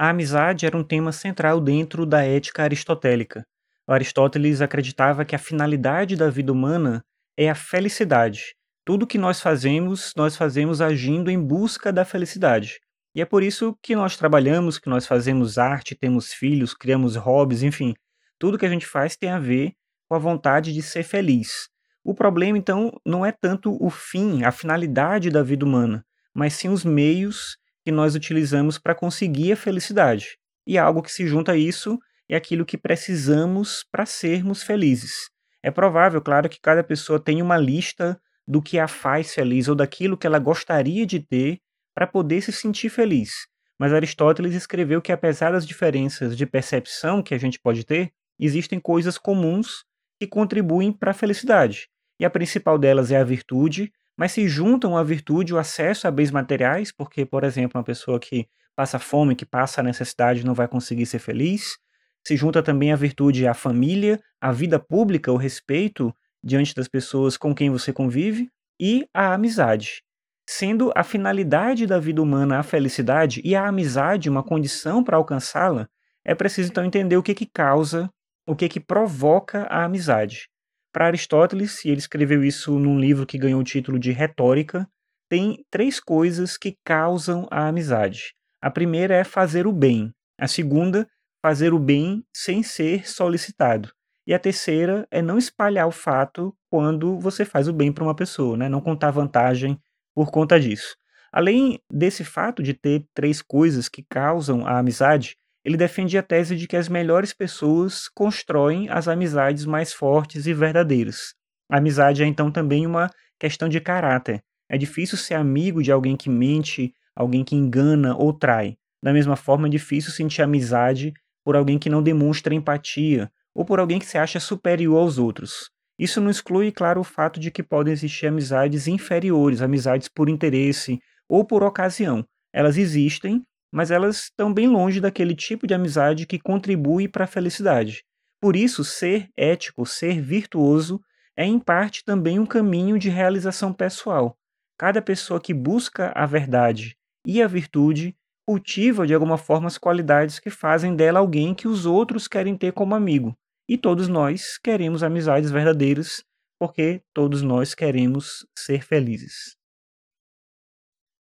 A amizade era um tema central dentro da ética aristotélica. Aristóteles acreditava que a finalidade da vida humana é a felicidade. Tudo que nós fazemos, nós fazemos agindo em busca da felicidade. E é por isso que nós trabalhamos, que nós fazemos arte, temos filhos, criamos hobbies, enfim. Tudo que a gente faz tem a ver com a vontade de ser feliz. O problema, então, não é tanto o fim, a finalidade da vida humana, mas sim os meios que nós utilizamos para conseguir a felicidade. E algo que se junta a isso é aquilo que precisamos para sermos felizes. É provável, claro, que cada pessoa tenha uma lista do que a faz feliz ou daquilo que ela gostaria de ter para poder se sentir feliz. Mas Aristóteles escreveu que, apesar das diferenças de percepção que a gente pode ter, existem coisas comuns que contribuem para a felicidade. E a principal delas é a virtude, mas se juntam à virtude o acesso a bens materiais, porque, por exemplo, uma pessoa que passa fome, que passa necessidade, não vai conseguir ser feliz. Se junta também a virtude à família, à vida pública, o respeito diante das pessoas com quem você convive e a amizade. Sendo a finalidade da vida humana a felicidade e a amizade uma condição para alcançá-la, é preciso então entender o que que causa, o que que provoca a amizade. Para Aristóteles, e ele escreveu isso num livro que ganhou o título de Retórica, tem três coisas que causam a amizade. A primeira é fazer o bem. A segunda, fazer o bem sem ser solicitado. E a terceira é não espalhar o fato quando você faz o bem para uma pessoa, né? não contar vantagem por conta disso. Além desse fato de ter três coisas que causam a amizade, ele defende a tese de que as melhores pessoas constroem as amizades mais fortes e verdadeiras. A amizade é então também uma questão de caráter. É difícil ser amigo de alguém que mente, alguém que engana ou trai. Da mesma forma, é difícil sentir amizade por alguém que não demonstra empatia ou por alguém que se acha superior aos outros. Isso não exclui, claro, o fato de que podem existir amizades inferiores, amizades por interesse ou por ocasião. Elas existem mas elas estão bem longe daquele tipo de amizade que contribui para a felicidade. Por isso, ser ético, ser virtuoso, é em parte também um caminho de realização pessoal. Cada pessoa que busca a verdade e a virtude cultiva de alguma forma as qualidades que fazem dela alguém que os outros querem ter como amigo. E todos nós queremos amizades verdadeiras, porque todos nós queremos ser felizes.